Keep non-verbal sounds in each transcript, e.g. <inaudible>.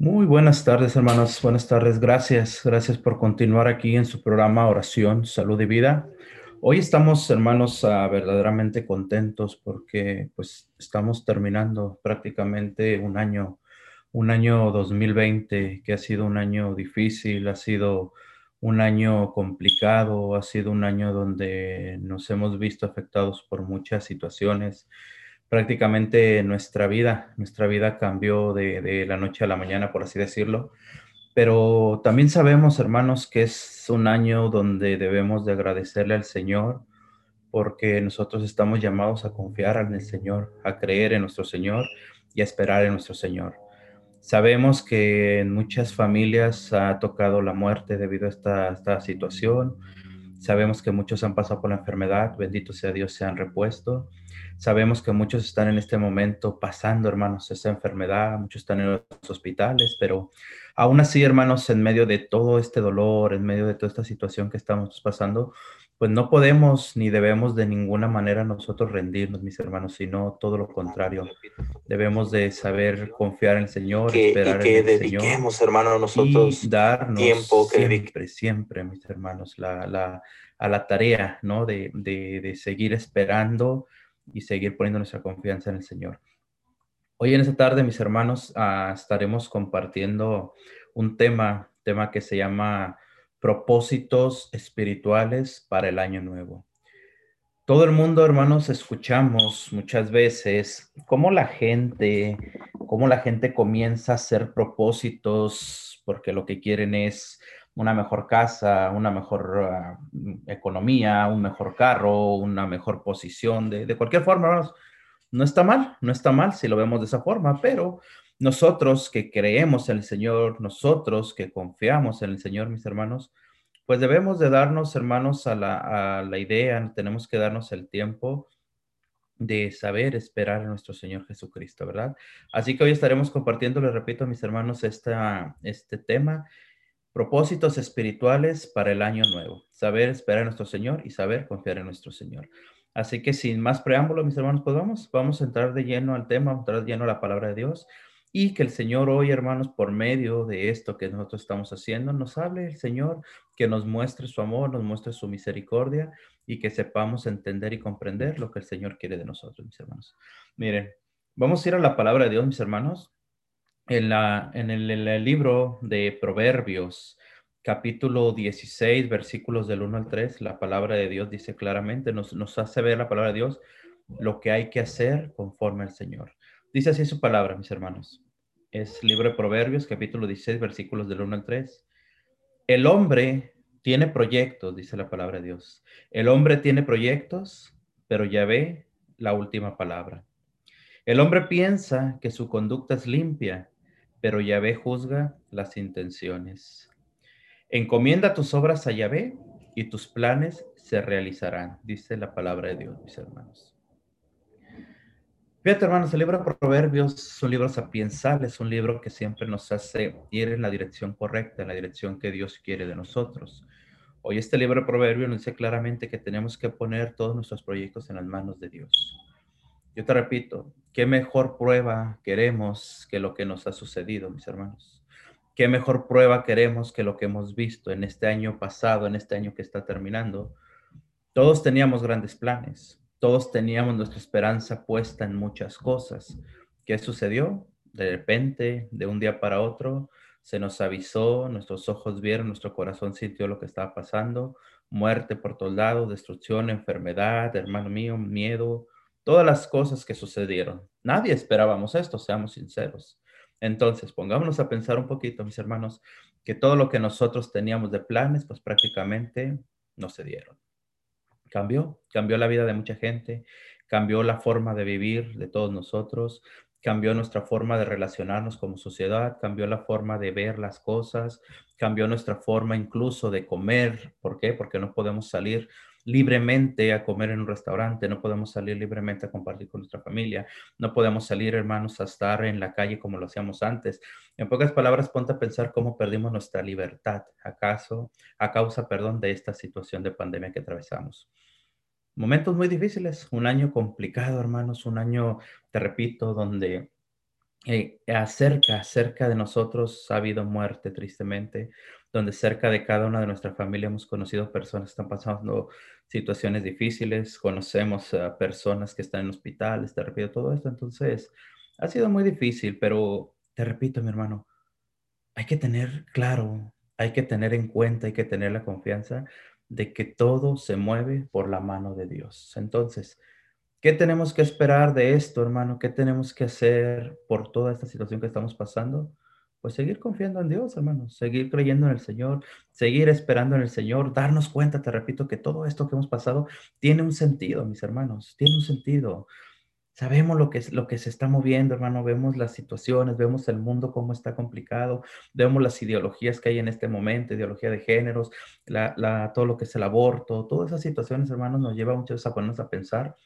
Muy buenas tardes, hermanos. Buenas tardes. Gracias. Gracias por continuar aquí en su programa Oración, Salud y Vida. Hoy estamos, hermanos, ah, verdaderamente contentos porque pues estamos terminando prácticamente un año, un año 2020 que ha sido un año difícil, ha sido un año complicado, ha sido un año donde nos hemos visto afectados por muchas situaciones prácticamente nuestra vida, nuestra vida cambió de, la noche a la mañana, por así decirlo. Pero también sabemos, hermanos, que es un año donde debemos de agradecerle al Señor porque nosotros estamos llamados a confiar en el Señor, a creer en nuestro Señor y a esperar en nuestro Señor. Sabemos que en muchas familias ha tocado la muerte debido a esta, esta situación. Sabemos que muchos han pasado por la enfermedad, bendito sea Dios, se han repuesto. Sabemos que muchos están en este momento pasando, hermanos, esa enfermedad, muchos están en los hospitales, pero aún así, hermanos, en medio de todo este dolor, en medio de toda esta situación que estamos pasando, pues no podemos ni debemos de ninguna manera nosotros rendirnos, mis hermanos, sino todo lo contrario. Debemos de saber confiar en el Señor, esperar que en el dediquemos, Señor, hermano, nosotros y darnos tiempo que siempre, siempre, mis hermanos, la, la, a la tarea, ¿no? De, de, de seguir esperando y seguir poniendo nuestra confianza en el Señor. Hoy en esta tarde, mis hermanos, uh, estaremos compartiendo un tema, tema que se llama propósitos espirituales para el año nuevo. Todo el mundo, hermanos, escuchamos muchas veces cómo la gente, cómo la gente comienza a hacer propósitos porque lo que quieren es una mejor casa, una mejor uh, economía, un mejor carro, una mejor posición, de, de cualquier forma. No está mal, no está mal si lo vemos de esa forma, pero nosotros que creemos en el Señor, nosotros que confiamos en el Señor, mis hermanos, pues debemos de darnos, hermanos, a la, a la idea, tenemos que darnos el tiempo de saber esperar a nuestro Señor Jesucristo, ¿verdad? Así que hoy estaremos compartiendo, les repito, mis hermanos, esta, este tema, propósitos espirituales para el año nuevo, saber esperar a nuestro Señor y saber confiar en nuestro Señor. Así que sin más preámbulo, mis hermanos, pues vamos, vamos a entrar de lleno al tema, vamos a entrar de lleno a la palabra de Dios y que el Señor hoy, hermanos, por medio de esto que nosotros estamos haciendo, nos hable el Señor, que nos muestre su amor, nos muestre su misericordia y que sepamos entender y comprender lo que el Señor quiere de nosotros, mis hermanos. Miren, vamos a ir a la palabra de Dios, mis hermanos. En, la, en, el, el libro de Proverbios, capítulo 16, versículos del 1 al 3, la palabra de Dios dice claramente, nos, nos hace ver la palabra de Dios lo que hay que hacer conforme al Señor. Dice así su palabra, mis hermanos. Es libro de Proverbios, capítulo 16, versículos del 1 al 3. El hombre tiene proyectos, dice la palabra de Dios. El hombre tiene proyectos, pero ya ve la última palabra. El hombre piensa que su conducta es limpia, pero Yahvé juzga las intenciones. Encomienda tus obras a Yahvé y tus planes se realizarán, dice la palabra de Dios, mis hermanos. Fíjate, hermanos, el libro de Proverbios es un libro sapiensal, es un libro que siempre nos hace ir en la dirección correcta, en la dirección que Dios quiere de nosotros. Hoy este libro de Proverbios nos dice claramente que tenemos que poner todos nuestros proyectos en las manos de Dios. Yo te repito, ¿qué mejor prueba queremos que lo que nos ha sucedido, mis hermanos? ¿Qué mejor prueba queremos que lo que hemos visto en este año pasado, en este año que está terminando? Todos teníamos grandes planes, todos teníamos nuestra esperanza puesta en muchas cosas. ¿Qué sucedió? De repente, de un día para otro, se nos avisó, nuestros ojos vieron, nuestro corazón sintió lo que estaba pasando, muerte por todos lados, destrucción, enfermedad, hermano mío, miedo, todas las cosas que sucedieron. Nadie esperábamos esto, seamos sinceros. Entonces, pongámonos a pensar un poquito, mis hermanos, que todo lo que nosotros teníamos de planes, pues prácticamente no se dieron cambió, cambió la vida de mucha gente, cambió la forma de vivir de todos nosotros, cambió nuestra forma de relacionarnos como sociedad, cambió la forma de ver las cosas, cambió nuestra forma incluso de comer. ¿Por qué? Porque no podemos salir libremente a comer en un restaurante, no podemos salir libremente a compartir con nuestra familia, no podemos salir, hermanos, a estar en la calle como lo hacíamos antes. En pocas palabras, ponte a pensar cómo perdimos nuestra libertad, acaso, a causa, perdón, de esta situación de pandemia que atravesamos. Momentos muy difíciles, un año complicado, hermanos, un año, te repito, donde eh, acerca, cerca de nosotros ha habido muerte, tristemente, donde cerca de cada una de nuestra familia hemos conocido personas que están pasando situaciones difíciles, conocemos a personas que están en hospitales, te repito todo esto, entonces ha sido muy difícil, pero te repito, mi hermano, hay que tener claro, hay que tener en cuenta, hay que tener la confianza de que todo se mueve por la mano de Dios. Entonces, ¿qué tenemos que esperar de esto, hermano? ¿Qué tenemos que hacer por toda esta situación que estamos pasando? Pues seguir confiando en Dios, hermano, seguir creyendo en el Señor, seguir esperando en el Señor, darnos cuenta, te repito, que todo esto que hemos pasado tiene un sentido, mis hermanos, tiene un sentido. Sabemos lo que, lo que se está moviendo, hermano, vemos las situaciones, vemos el mundo cómo está complicado, vemos las ideologías que hay en este momento, ideología de géneros, la, todo lo que es el aborto, todas esas situaciones, hermanos, nos lleva muchas veces a ponernos a pensar,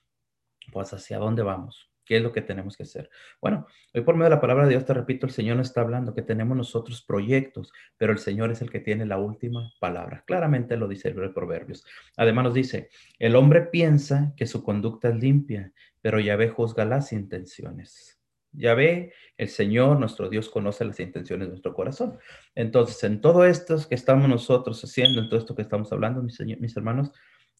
pues, hacia dónde vamos, ¿Qué es lo que tenemos que hacer? Bueno, hoy por medio de la palabra de Dios, te repito, el Señor nos está hablando que tenemos nosotros proyectos, pero el Señor es el que tiene la última palabra. Claramente lo dice el de Proverbios. Además nos dice, el hombre piensa que su conducta es limpia, pero Yahvé juzga las intenciones. Yahvé, el Señor, nuestro Dios, conoce las intenciones de nuestro corazón. Entonces, en todo esto que estamos nosotros haciendo, en todo esto que estamos hablando, mis, mis hermanos,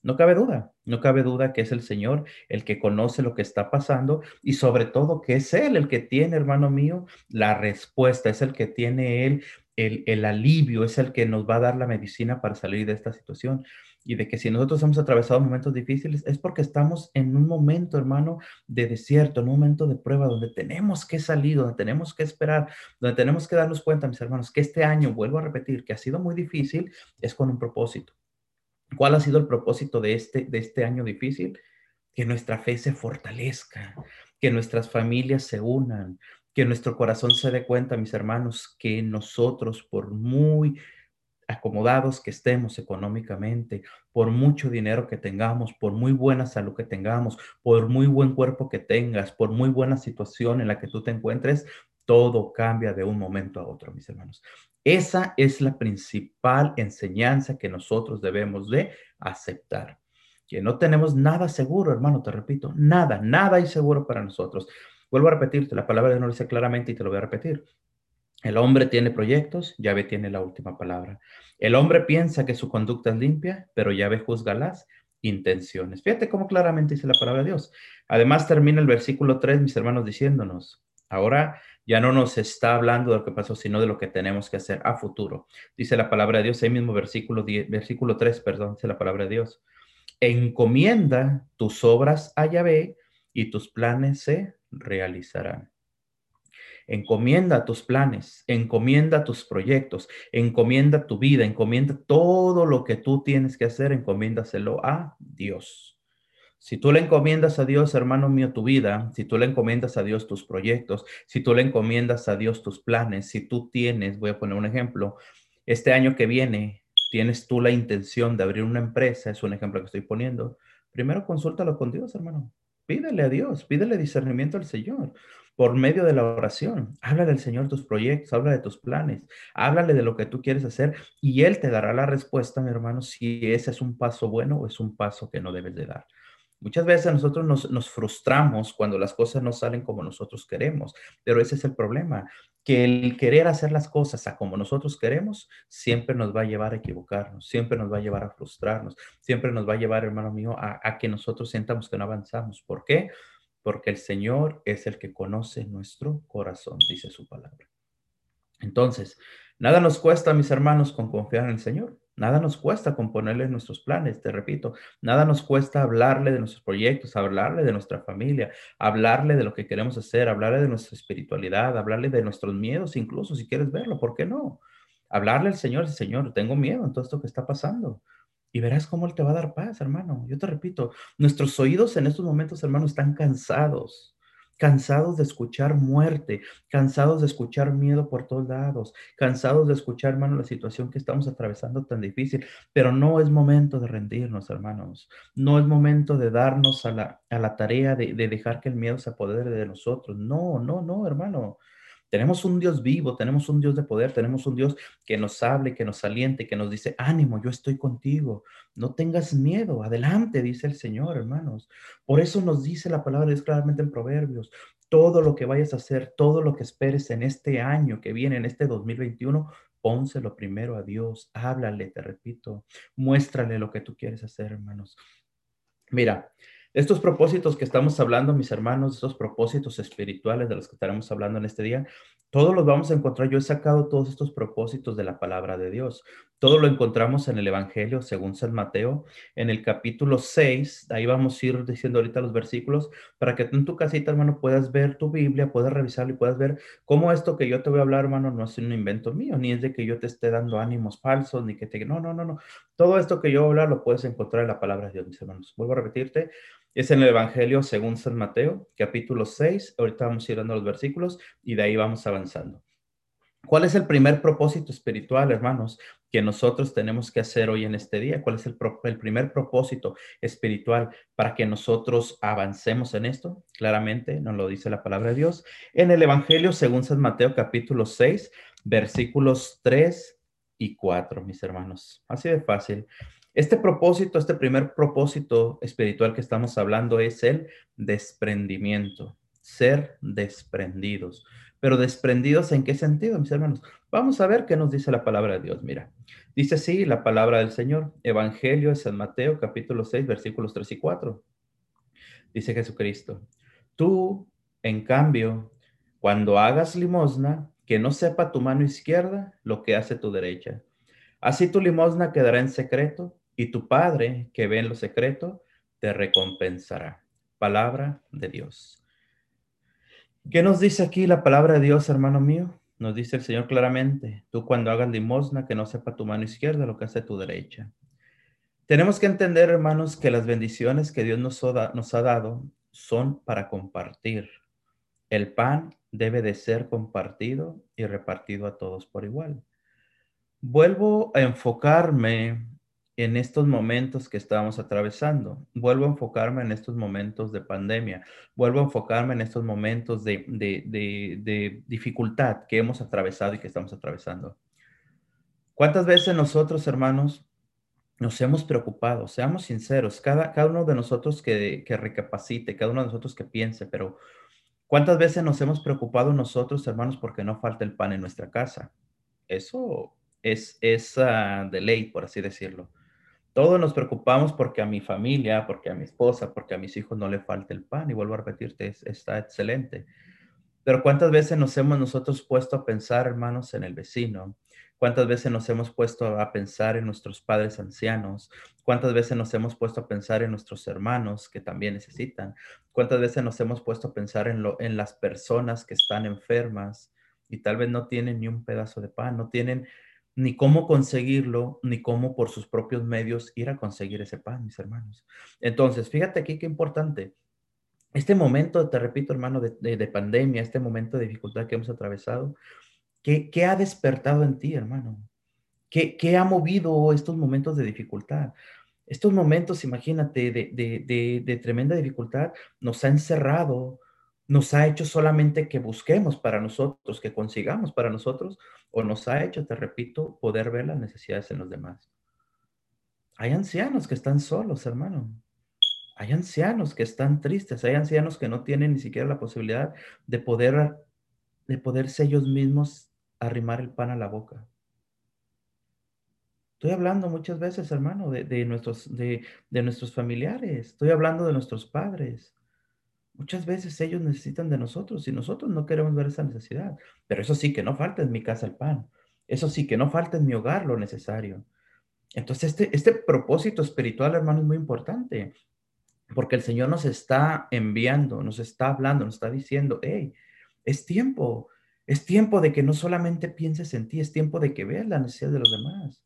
no cabe duda, no cabe duda que es el Señor el que conoce lo que está pasando y sobre todo que es Él el que tiene, hermano mío, la respuesta, es el que tiene Él el, el alivio, es el que nos va a dar la medicina para salir de esta situación y de que si nosotros hemos atravesado momentos difíciles es porque estamos en un momento, hermano, de desierto, en un momento de prueba donde tenemos que salir, donde tenemos que esperar, donde tenemos que darnos cuenta, mis hermanos, que este año, vuelvo a repetir, que ha sido muy difícil, es con un propósito. ¿Cuál ha sido el propósito de este, de este año difícil? Que nuestra fe se fortalezca, que nuestras familias se unan, que nuestro corazón se dé cuenta, mis hermanos, que nosotros, por muy acomodados que estemos económicamente, por mucho dinero que tengamos, por muy buena salud que tengamos, por muy buen cuerpo que tengas, por muy buena situación en la que tú te encuentres, todo cambia de un momento a otro, mis hermanos. Esa es la principal enseñanza que nosotros debemos de aceptar. Que no tenemos nada seguro, hermano, te repito, nada, nada hay seguro para nosotros. Vuelvo a repetirte, la palabra de Dios lo dice claramente y te lo voy a repetir. El hombre tiene proyectos, Yahvé tiene la última palabra. El hombre piensa que su conducta es limpia, pero Yahvé juzga las intenciones. Fíjate cómo claramente dice la palabra de Dios. Además termina el versículo 3, mis hermanos, diciéndonos, ahora ya no nos está hablando de lo que pasó, sino de lo que tenemos que hacer a futuro. Dice la palabra de Dios, ahí mismo versículo, versículo 3, perdón, dice la palabra de Dios. Encomienda tus obras a Yahvé y tus planes se realizarán. Encomienda tus planes, encomienda tus proyectos, encomienda tu vida, encomienda todo lo que tú tienes que hacer, encomiéndaselo a Dios. Si tú le encomiendas a Dios, hermano mío, tu vida, si tú le encomiendas a Dios tus proyectos, si tú le encomiendas a Dios tus planes, si tú tienes, voy a poner un ejemplo, este año que viene, tienes tú la intención de abrir una empresa, es un ejemplo que estoy poniendo, primero consúltalo con Dios, hermano. Pídele a Dios, pídele discernimiento al Señor por medio de la oración. Háblale al Señor tus proyectos, háblale de tus planes, háblale de lo que tú quieres hacer y Él te dará la respuesta, mi hermano, si ese es un paso bueno o es un paso que no debes de dar. Muchas veces nosotros nos, frustramos cuando las cosas no salen como nosotros queremos, pero ese es el problema, que el querer hacer las cosas a como nosotros queremos siempre nos va a llevar a equivocarnos, siempre nos va a llevar a frustrarnos, siempre nos va a llevar, hermano mío, a, a que nosotros sientamos que no avanzamos. ¿Por qué? Porque el Señor es el que conoce nuestro corazón, dice su palabra. Entonces, nada nos cuesta, mis hermanos, con confiar en el Señor. Nada nos cuesta componerle nuestros planes, te repito, nada nos cuesta hablarle de nuestros proyectos, hablarle de nuestra familia, hablarle de lo que queremos hacer, hablarle de nuestra espiritualidad, hablarle de nuestros miedos, incluso si quieres verlo, ¿por qué no? Hablarle al Señor, Señor, tengo miedo en todo esto que está pasando. Y verás cómo Él te va a dar paz, hermano. Yo te repito, nuestros oídos en estos momentos, hermano, están cansados cansados de escuchar muerte, cansados de escuchar miedo por todos lados, cansados de escuchar, hermano, la situación que estamos atravesando tan difícil, pero no es momento de rendirnos, hermanos, no es momento de darnos a la, a la tarea de, de dejar que el miedo se apodere de nosotros, no, no, no, hermano. Tenemos un Dios vivo, tenemos un Dios de poder, tenemos un Dios que nos hable, que nos aliente, que nos dice, ánimo, yo estoy contigo, no tengas miedo, adelante, dice el Señor, hermanos. Por eso nos dice la palabra de Dios claramente en Proverbios, todo lo que vayas a hacer, todo lo que esperes en este año que viene, en este 2021, pónselo primero a Dios, háblale, te repito, muéstrale lo que tú quieres hacer, hermanos. Mira, estos propósitos que estamos hablando, mis hermanos, estos propósitos espirituales de los que estaremos hablando en este día, todos los vamos a encontrar. Yo he sacado todos estos propósitos de la palabra de Dios. Todo lo encontramos en el Evangelio según San Mateo, en el capítulo 6. Ahí vamos a ir diciendo ahorita los versículos para que tú en tu casita, hermano, puedas ver tu Biblia, puedas revisarlo y puedas ver cómo esto que yo te voy a hablar, hermano, no es un invento mío, ni es de que yo te esté dando ánimos falsos, ni que te... No, no, no, no. Todo esto que yo voy a hablar lo puedes encontrar en la palabra de Dios, mis hermanos. Vuelvo a repetirte, es en el Evangelio según San Mateo, capítulo 6. Ahorita vamos a ir dando los versículos y de ahí vamos avanzando. ¿Cuál es el primer propósito espiritual, hermanos, que nosotros tenemos que hacer hoy en este día? ¿Cuál es el, el, primer propósito espiritual para que nosotros avancemos en esto? Claramente nos lo dice la palabra de Dios. En el Evangelio según San Mateo capítulo 6, versículos 3 y 4, mis hermanos. Así de fácil. Este propósito, este primer propósito espiritual que estamos hablando es el desprendimiento, ser desprendidos. Pero desprendidos en qué sentido, mis hermanos? Vamos a ver qué nos dice la palabra de Dios. Mira, dice así la palabra del Señor, Evangelio de San Mateo, capítulo 6, versículos 3 y 4. Dice Jesucristo, tú, en cambio, cuando hagas limosna, que no sepa tu mano izquierda lo que hace tu derecha. Así tu limosna quedará en secreto y tu Padre que ve en lo secreto te recompensará. Palabra de Dios. ¿Qué nos dice aquí la palabra de Dios, hermano mío? Nos dice el Señor claramente, tú cuando hagas limosna, que no sepa tu mano izquierda lo que hace tu derecha. Tenemos que entender, hermanos, que las bendiciones que Dios nos, ha dado son para compartir. El pan debe de ser compartido y repartido a todos por igual. Vuelvo a enfocarme en estos momentos que estamos atravesando. Vuelvo a enfocarme en estos momentos de pandemia. Vuelvo a enfocarme en estos momentos de, de, dificultad que hemos atravesado y que estamos atravesando. ¿Cuántas veces nosotros, hermanos, nos hemos preocupado? Seamos sinceros, cada, uno de nosotros que, que recapacite, cada uno de nosotros que piense, pero ¿cuántas veces nos hemos preocupado nosotros, hermanos, porque no falta el pan en nuestra casa? Eso es, es de ley, por así decirlo. Todos nos preocupamos porque a mi familia, porque a mi esposa, porque a mis hijos no le falta el pan. Y vuelvo a repetirte, está excelente. Pero ¿cuántas veces nos hemos nosotros puesto a pensar, hermanos, en el vecino? ¿Cuántas veces nos hemos puesto a pensar en nuestros padres ancianos? ¿Cuántas veces nos hemos puesto a pensar en nuestros hermanos que también necesitan? ¿Cuántas veces nos hemos puesto a pensar en, lo, en las personas que están enfermas y tal vez no tienen ni un pedazo de pan, no tienen ni cómo conseguirlo, ni cómo por sus propios medios ir a conseguir ese pan, mis hermanos. Entonces, fíjate aquí qué importante. Este momento, te repito, hermano, de, pandemia, este momento de dificultad que hemos atravesado, ¿qué, ¿qué, ha despertado en ti, hermano? ¿Qué, ¿Qué, ha movido estos momentos de dificultad? Estos momentos, imagínate, de, de tremenda dificultad, nos ha encerrado, nos ha hecho solamente que busquemos para nosotros, que consigamos para nosotros, o nos ha hecho, te repito, poder ver las necesidades en los demás. Hay ancianos que están solos, hermano. Hay ancianos que están tristes, hay ancianos que no tienen ni siquiera la posibilidad de poder, de poderse ellos mismos arrimar el pan a la boca. Estoy hablando muchas veces, hermano, de, nuestros, de, de nuestros familiares. Estoy hablando de nuestros padres. Muchas veces ellos necesitan de nosotros y nosotros no queremos ver esa necesidad. Pero eso sí, que no falta en mi casa el pan. Eso sí, que no falta en mi hogar lo necesario. Entonces, este, este propósito espiritual, hermano, es muy importante. Porque el Señor nos está enviando, nos está hablando, nos está diciendo, hey, es tiempo, es tiempo de que no solamente pienses en ti, es tiempo de que veas la necesidad de los demás.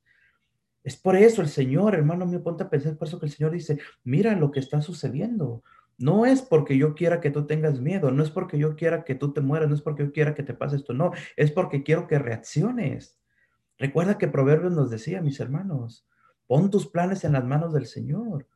Es por eso el Señor, hermano mío, ponte a pensar, por eso que el Señor dice, mira lo que está sucediendo. No es porque yo quiera que tú tengas miedo, no es porque yo quiera que tú te mueras, no es porque yo quiera que te pase esto, no, es porque quiero que reacciones. Recuerda que Proverbios nos decía, mis hermanos, pon tus planes en las manos del Señor.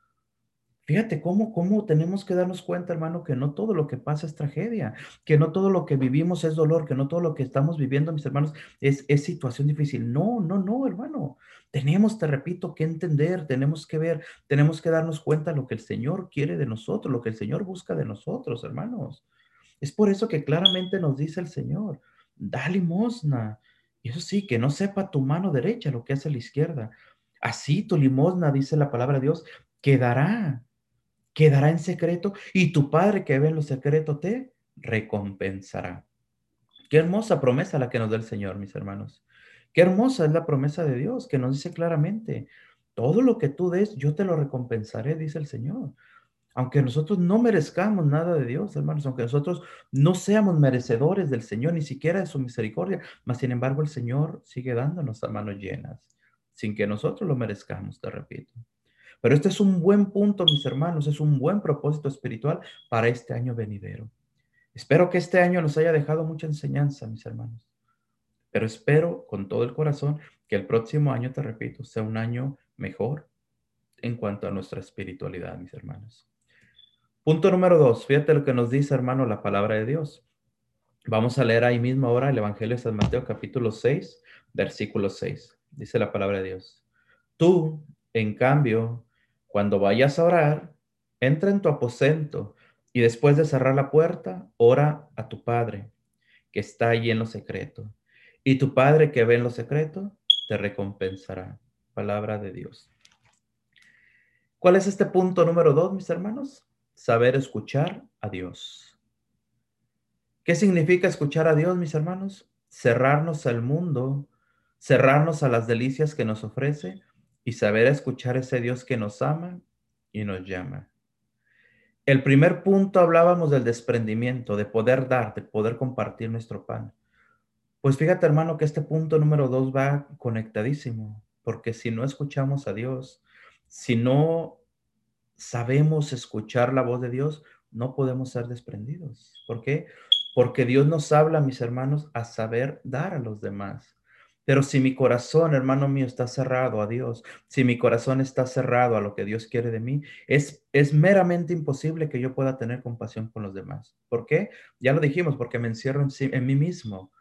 Fíjate cómo, cómo tenemos que darnos cuenta, hermano, que no todo lo que pasa es tragedia, que no todo lo que vivimos es dolor, que no todo lo que estamos viviendo, mis hermanos, es, es situación difícil. No, no, no, hermano. Tenemos, te repito, que entender, tenemos que ver, tenemos que darnos cuenta lo que el Señor quiere de nosotros, lo que el Señor busca de nosotros, hermanos. Es por eso que claramente nos dice el Señor, da limosna. Eso sí, que no sepa tu mano derecha lo que hace la izquierda. Así tu limosna, dice la palabra de Dios, quedará quedará en secreto y tu Padre que ve en lo secreto te recompensará. Qué hermosa promesa la que nos da el Señor, mis hermanos. Qué hermosa es la promesa de Dios que nos dice claramente, todo lo que tú des, yo te lo recompensaré, dice el Señor. Aunque nosotros no merezcamos nada de Dios, hermanos, aunque nosotros no seamos merecedores del Señor, ni siquiera de su misericordia, mas sin embargo el Señor sigue dándonos a manos llenas, sin que nosotros lo merezcamos, te repito. Pero este es un buen punto, mis hermanos, es un buen propósito espiritual para este año venidero. Espero que este año nos haya dejado mucha enseñanza, mis hermanos. Pero espero con todo el corazón que el próximo año, te repito, sea un año mejor en cuanto a nuestra espiritualidad, mis hermanos. Punto número dos, fíjate lo que nos dice, hermano, la palabra de Dios. Vamos a leer ahí mismo ahora el Evangelio de San Mateo, capítulo 6, versículo 6. Dice la palabra de Dios. Tú, en cambio, cuando vayas a orar, entra en tu aposento y después de cerrar la puerta, ora a tu Padre que está allí en lo secreto. Y tu Padre que ve en lo secreto, te recompensará. Palabra de Dios. ¿Cuál es este punto número dos, mis hermanos? Saber escuchar a Dios. ¿Qué significa escuchar a Dios, mis hermanos? Cerrarnos al mundo, cerrarnos a las delicias que nos ofrece y saber escuchar ese Dios que nos ama y nos llama. El primer punto hablábamos del desprendimiento, de poder dar, de poder compartir nuestro pan. Pues fíjate hermano que este punto número dos va conectadísimo, porque si no escuchamos a Dios, si no sabemos escuchar la voz de Dios, no podemos ser desprendidos. ¿Por qué? Porque Dios nos habla, mis hermanos, a saber dar a los demás. Pero si mi corazón, hermano mío, está cerrado a Dios, si mi corazón está cerrado a lo que Dios quiere de mí, es, es meramente imposible que yo pueda tener compasión con los demás. ¿Por qué? Ya lo dijimos, porque me encierro en, en mí mismo.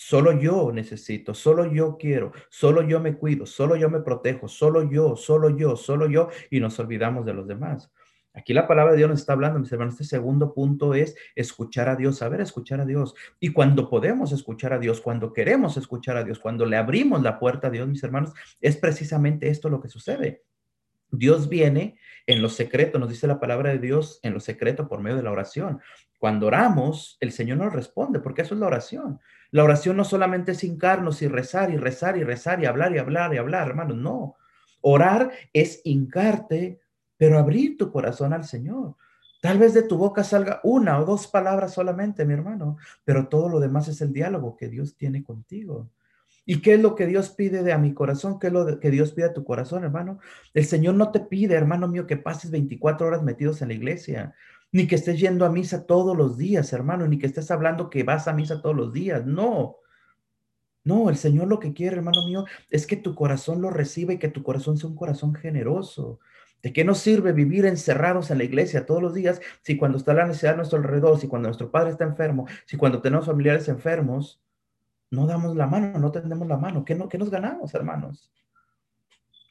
Solo yo necesito, solo yo quiero, solo yo me cuido, solo yo me protejo, solo yo, solo yo, solo yo, y nos olvidamos de los demás. Aquí la palabra de Dios nos está hablando, mis hermanos. Este segundo punto es escuchar a Dios, saber escuchar a Dios. Y cuando podemos escuchar a Dios, cuando queremos escuchar a Dios, cuando le abrimos la puerta a Dios, mis hermanos, es precisamente esto lo que sucede. Dios viene en lo secreto, nos dice la palabra de Dios en lo secreto por medio de la oración. Cuando oramos, el Señor nos responde, porque eso es la oración. La oración no solamente es hincarnos y rezar y rezar y rezar y hablar y hablar y hablar, hermanos, no. Orar es hincarte, pero abrir tu corazón al Señor. Tal vez de tu boca salga una o dos palabras solamente, mi hermano, pero todo lo demás es el diálogo que Dios tiene contigo. ¿Y qué es lo que Dios pide de a mi corazón? ¿Qué es lo que Dios pide a tu corazón, hermano? El Señor no te pide, hermano mío, que pases 24 horas metidos en la iglesia, ni que estés yendo a misa todos los días, hermano, ni que estés hablando que vas a misa todos los días. No. No, el Señor lo que quiere, hermano mío, es que tu corazón lo reciba y que tu corazón sea un corazón generoso, ¿De qué nos sirve vivir encerrados en la iglesia todos los días si cuando está la necesidad a nuestro alrededor, si cuando nuestro padre está enfermo, si cuando tenemos familiares enfermos, no damos la mano, no tendemos la mano? ¿Qué, no, qué nos ganamos, hermanos?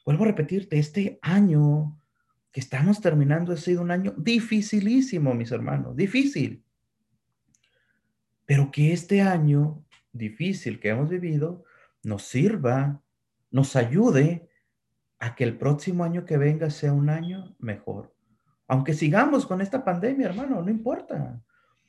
Vuelvo a repetirte, este año que estamos terminando ha sido un año dificilísimo, mis hermanos, difícil. Pero que este año difícil que hemos vivido nos sirva, nos ayude a que el próximo año que venga sea un año mejor. Aunque sigamos con esta pandemia, hermano, no importa.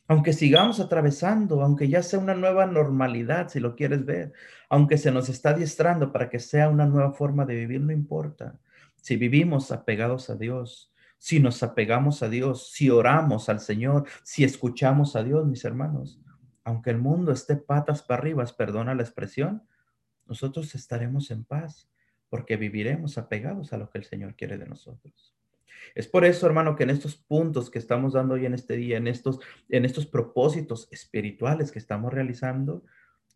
Aunque sigamos atravesando, aunque ya sea una nueva normalidad, si lo quieres ver, aunque se nos está adiestrando para que sea una nueva forma de vivir, no importa. Si vivimos apegados a Dios, si nos apegamos a Dios, si oramos al Señor, si escuchamos a Dios, mis hermanos, aunque el mundo esté patas para arriba, perdona la expresión, nosotros estaremos en paz porque viviremos apegados a lo que el Señor quiere de nosotros. Es por eso, hermano, que en estos puntos que estamos dando hoy en este día, en estos, en estos propósitos espirituales que estamos realizando,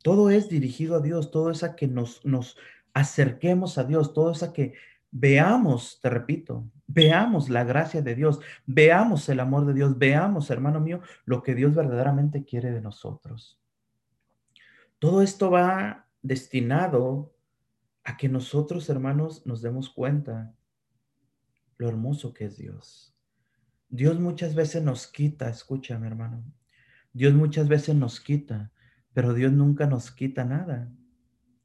todo es dirigido a Dios, todo es a que nos, nos acerquemos a Dios, todo es a que veamos, te repito, Veamos la gracia de Dios, veamos el amor de Dios, veamos, hermano mío, lo que Dios verdaderamente quiere de nosotros. Todo esto va destinado a que nosotros, hermanos, nos demos cuenta lo hermoso que es Dios. Dios muchas veces nos quita, escúchame, hermano. Dios muchas veces nos quita, pero Dios nunca nos quita nada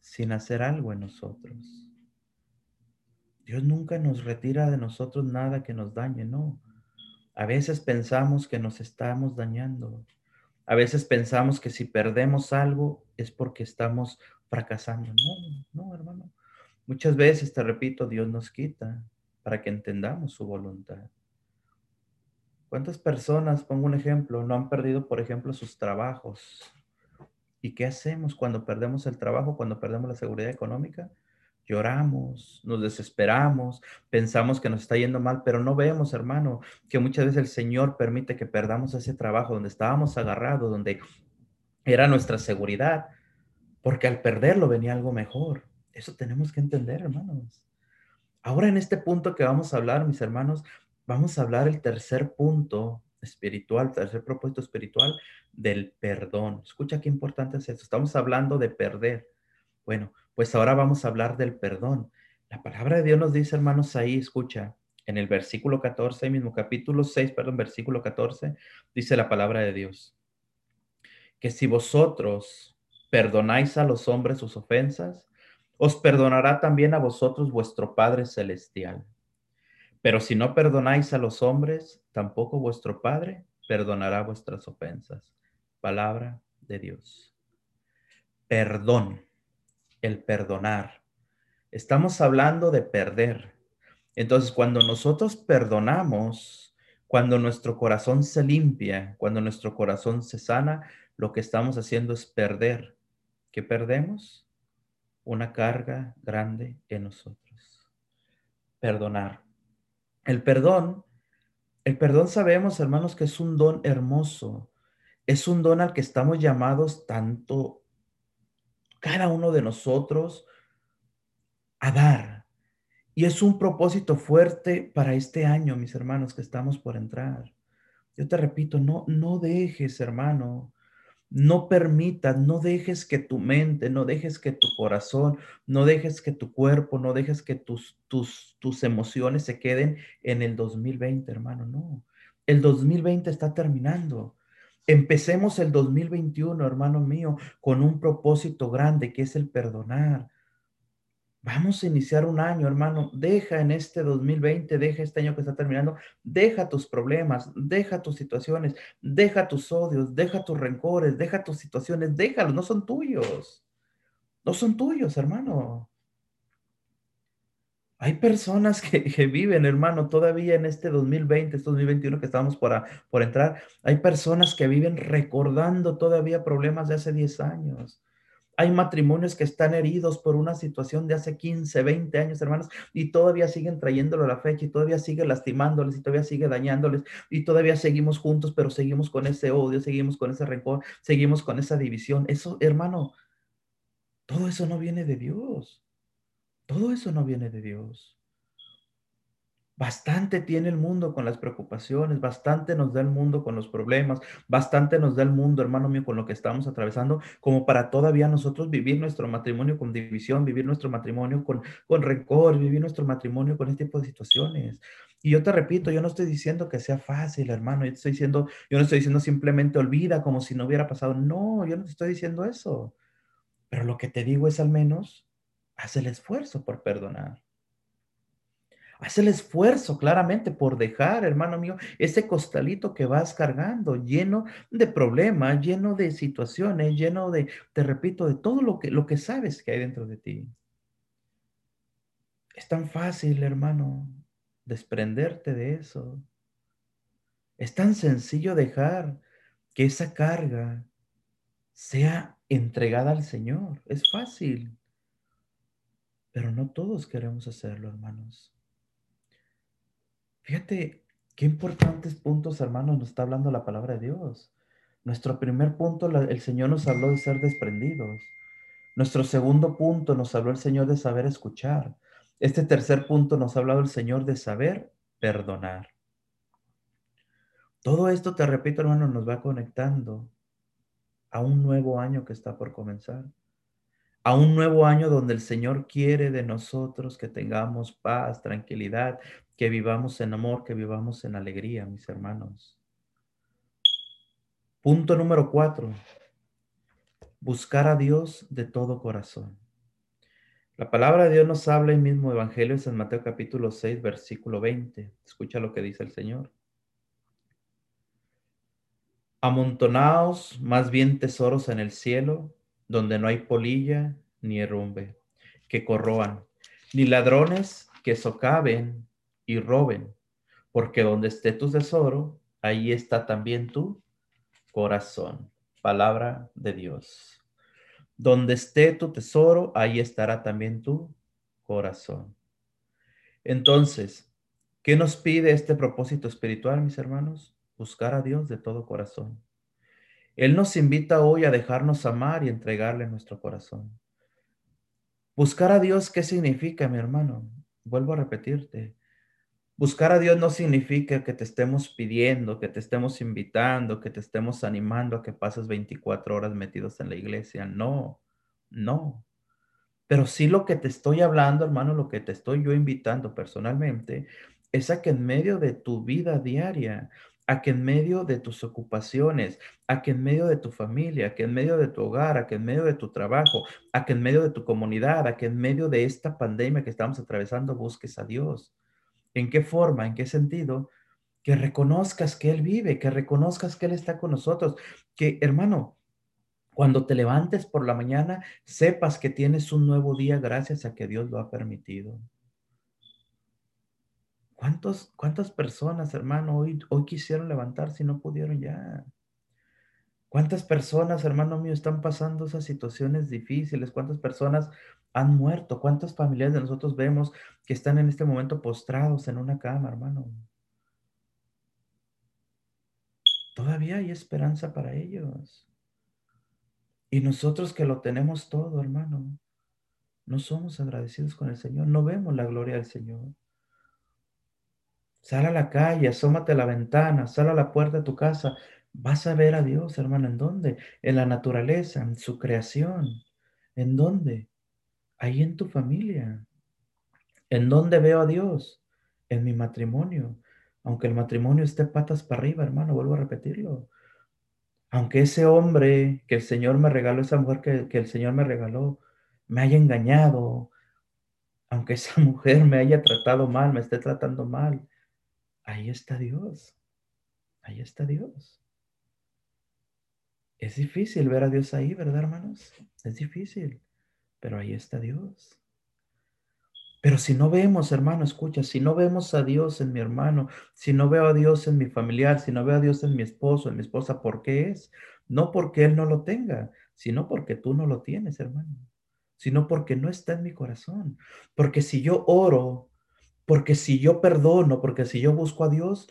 sin hacer algo en nosotros. Dios nunca nos retira de nosotros nada que nos dañe, no. A veces pensamos que nos estamos dañando. A veces pensamos que si perdemos algo es porque estamos fracasando. No, no, hermano. Muchas veces, te repito, Dios nos quita para que entendamos su voluntad. ¿Cuántas personas, pongo un ejemplo, no han perdido, por ejemplo, sus trabajos? ¿Y qué hacemos cuando perdemos el trabajo, cuando perdemos la seguridad económica? Lloramos, nos desesperamos, pensamos que nos está yendo mal, pero no vemos, hermano, que muchas veces el Señor permite que perdamos ese trabajo donde estábamos agarrados, donde era nuestra seguridad, porque al perderlo venía algo mejor. Eso tenemos que entender, hermanos. Ahora en este punto que vamos a hablar, mis hermanos, vamos a hablar el tercer punto espiritual, tercer propósito espiritual del perdón. Escucha qué importante es esto. Estamos hablando de perder. Bueno, pues ahora vamos a hablar del perdón. La palabra de Dios nos dice, hermanos, ahí, escucha, en el versículo 14, mismo capítulo 6, perdón, versículo 14, dice la palabra de Dios, que si vosotros perdonáis a los hombres sus ofensas, os perdonará también a vosotros vuestro Padre Celestial. Pero si no perdonáis a los hombres, tampoco vuestro Padre perdonará vuestras ofensas. Palabra de Dios. Perdón el perdonar. Estamos hablando de perder. Entonces, cuando nosotros perdonamos, cuando nuestro corazón se limpia, cuando nuestro corazón se sana, lo que estamos haciendo es perder. ¿Qué perdemos? Una carga grande en nosotros. Perdonar. El perdón, el perdón sabemos, hermanos, que es un don hermoso. Es un don al que estamos llamados tanto cada uno de nosotros a dar. Y es un propósito fuerte para este año, mis hermanos, que estamos por entrar. Yo te repito, no, no dejes, hermano, no permitas, no dejes que tu mente, no dejes que tu corazón, no dejes que tu cuerpo, no dejes que tus, tus, tus emociones se queden en el 2020, hermano. No, el 2020 está terminando. Empecemos el 2021, hermano mío, con un propósito grande que es el perdonar. Vamos a iniciar un año, hermano. Deja en este 2020, deja este año que está terminando, deja tus problemas, deja tus situaciones, deja tus odios, deja tus rencores, deja tus situaciones, déjalos, no son tuyos. No son tuyos, hermano. Hay personas que, viven, hermano, todavía en este 2020, este 2021 que estamos por, por entrar, hay personas que viven recordando todavía problemas de hace 10 años. Hay matrimonios que están heridos por una situación de hace 15, 20 años, hermanos, y todavía siguen trayéndolo a la fecha y todavía sigue lastimándoles y todavía sigue dañándoles y todavía seguimos juntos, pero seguimos con ese odio, seguimos con ese rencor, seguimos con esa división. Eso, hermano, todo eso no viene de Dios. Todo eso no viene de Dios. Bastante tiene el mundo con las preocupaciones, bastante nos da el mundo con los problemas, bastante nos da el mundo, hermano mío, con lo que estamos atravesando, como para todavía nosotros vivir nuestro matrimonio con división, vivir nuestro matrimonio con, con rencor, vivir nuestro matrimonio con este tipo de situaciones. Y yo te repito, yo no estoy diciendo que sea fácil, hermano, yo, estoy diciendo, yo no estoy diciendo simplemente olvida como si no hubiera pasado. No, yo no te estoy diciendo eso. Pero lo que te digo es al menos Haz el esfuerzo por perdonar. Haz el esfuerzo claramente por dejar, hermano mío, ese costalito que vas cargando, lleno de problemas, lleno de situaciones, lleno de, te repito, de todo lo que, lo que sabes que hay dentro de ti. Es tan fácil, hermano, desprenderte de eso. Es tan sencillo dejar que esa carga sea entregada al Señor. Es fácil. Pero no todos queremos hacerlo, hermanos. Fíjate qué importantes puntos, hermanos, nos está hablando la palabra de Dios. Nuestro primer punto, el Señor nos habló de ser desprendidos. Nuestro segundo punto nos habló el Señor de saber escuchar. Este tercer punto nos ha hablado el Señor de saber perdonar. Todo esto, te repito, hermano, nos va conectando a un nuevo año que está por comenzar. A un nuevo año donde el Señor quiere de nosotros que tengamos paz, tranquilidad, que vivamos en amor, que vivamos en alegría, mis hermanos. Punto número cuatro. Buscar a Dios de todo corazón. La palabra de Dios nos habla el mismo Evangelio en San Mateo capítulo 6, versículo 20. Escucha lo que dice el Señor. Amontonaos más bien tesoros en el cielo, donde no hay polilla ni herrumbe que corroan, ni ladrones que socaven y roben, porque donde esté tu tesoro, ahí está también tu corazón. Palabra de Dios. Donde esté tu tesoro, ahí estará también tu corazón. Entonces, ¿qué nos pide este propósito espiritual, mis hermanos? buscar a Dios de todo corazón. Él nos invita hoy a dejarnos amar y entregarle nuestro corazón. Buscar a Dios, ¿qué significa, mi hermano? Vuelvo a repetirte. Buscar a Dios no significa que te estemos pidiendo, que te estemos invitando, que te estemos animando a que pases 24 horas metidos en la iglesia. No, no. Pero sí lo que te estoy hablando, hermano, lo que te estoy yo invitando personalmente, es a que en medio de tu vida diaria a que en medio de tus ocupaciones, a que en medio de tu familia, a que en medio de tu hogar, a que en medio de tu trabajo, a que en medio de tu comunidad, a que en medio de esta pandemia que estamos atravesando busques a Dios. ¿En qué forma? ¿En qué sentido? Que reconozcas que Él vive, que reconozcas que Él está con nosotros, que hermano, cuando te levantes por la mañana, sepas que tienes un nuevo día gracias a que Dios lo ha permitido. ¿Cuántos, ¿Cuántas personas, hermano, hoy, hoy quisieron levantarse y no pudieron ya? ¿Cuántas personas, hermano mío, están pasando esas situaciones difíciles? ¿Cuántas personas han muerto? ¿Cuántas familias de nosotros vemos que están en este momento postrados en una cama, hermano? Todavía hay esperanza para ellos. Y nosotros que lo tenemos todo, hermano, no somos agradecidos con el Señor, no vemos la gloria del Señor. Sal a la calle, asómate a la ventana, sal a la puerta de tu casa. Vas a ver a Dios, hermano. ¿En dónde? En la naturaleza, en su creación. ¿En dónde? Ahí en tu familia. ¿En dónde veo a Dios? En mi matrimonio. Aunque el matrimonio esté patas para arriba, hermano, vuelvo a repetirlo. Aunque ese hombre que el Señor me regaló, esa mujer que, que el Señor me regaló, me haya engañado, aunque esa <laughs> mujer me haya tratado mal, me esté tratando mal, ahí está Dios. Ahí está Dios. Es difícil ver a Dios ahí, ¿verdad, hermanos? Es difícil, pero ahí está Dios. Pero si no vemos, hermano, escucha, si no vemos a Dios en mi hermano, si no veo a Dios en mi familiar, si no veo a Dios en mi esposo, en mi esposa, ¿por qué es? No porque Él no lo tenga, sino porque tú no lo tienes, hermano, sino porque no está en mi corazón. Porque si yo oro porque si yo perdono, porque si yo busco a Dios,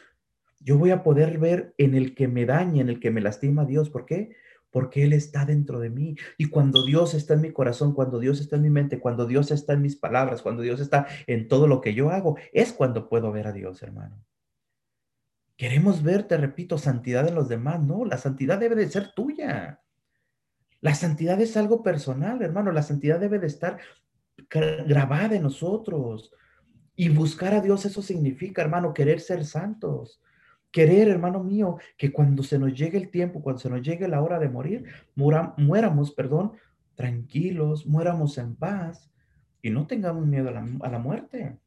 yo voy a poder ver en el que me daña, en el que me lastima Dios. ¿Por qué? Porque Él está dentro de mí. Y cuando Dios está en mi corazón, cuando Dios está en mi mente, cuando Dios está en mis palabras, cuando Dios está en todo lo que yo hago, es cuando puedo ver a Dios, hermano. Queremos ver, te repito, santidad en los demás. No, la santidad debe de ser tuya. La santidad es algo personal, hermano. La santidad debe de estar grabada en nosotros. Y buscar a Dios, eso significa, hermano, querer ser santos. Querer, hermano mío, que cuando se nos llegue el tiempo, cuando se nos llegue la hora de morir, muéramos, perdón, tranquilos, muéramos en paz y no tengamos miedo a la, a la muerte.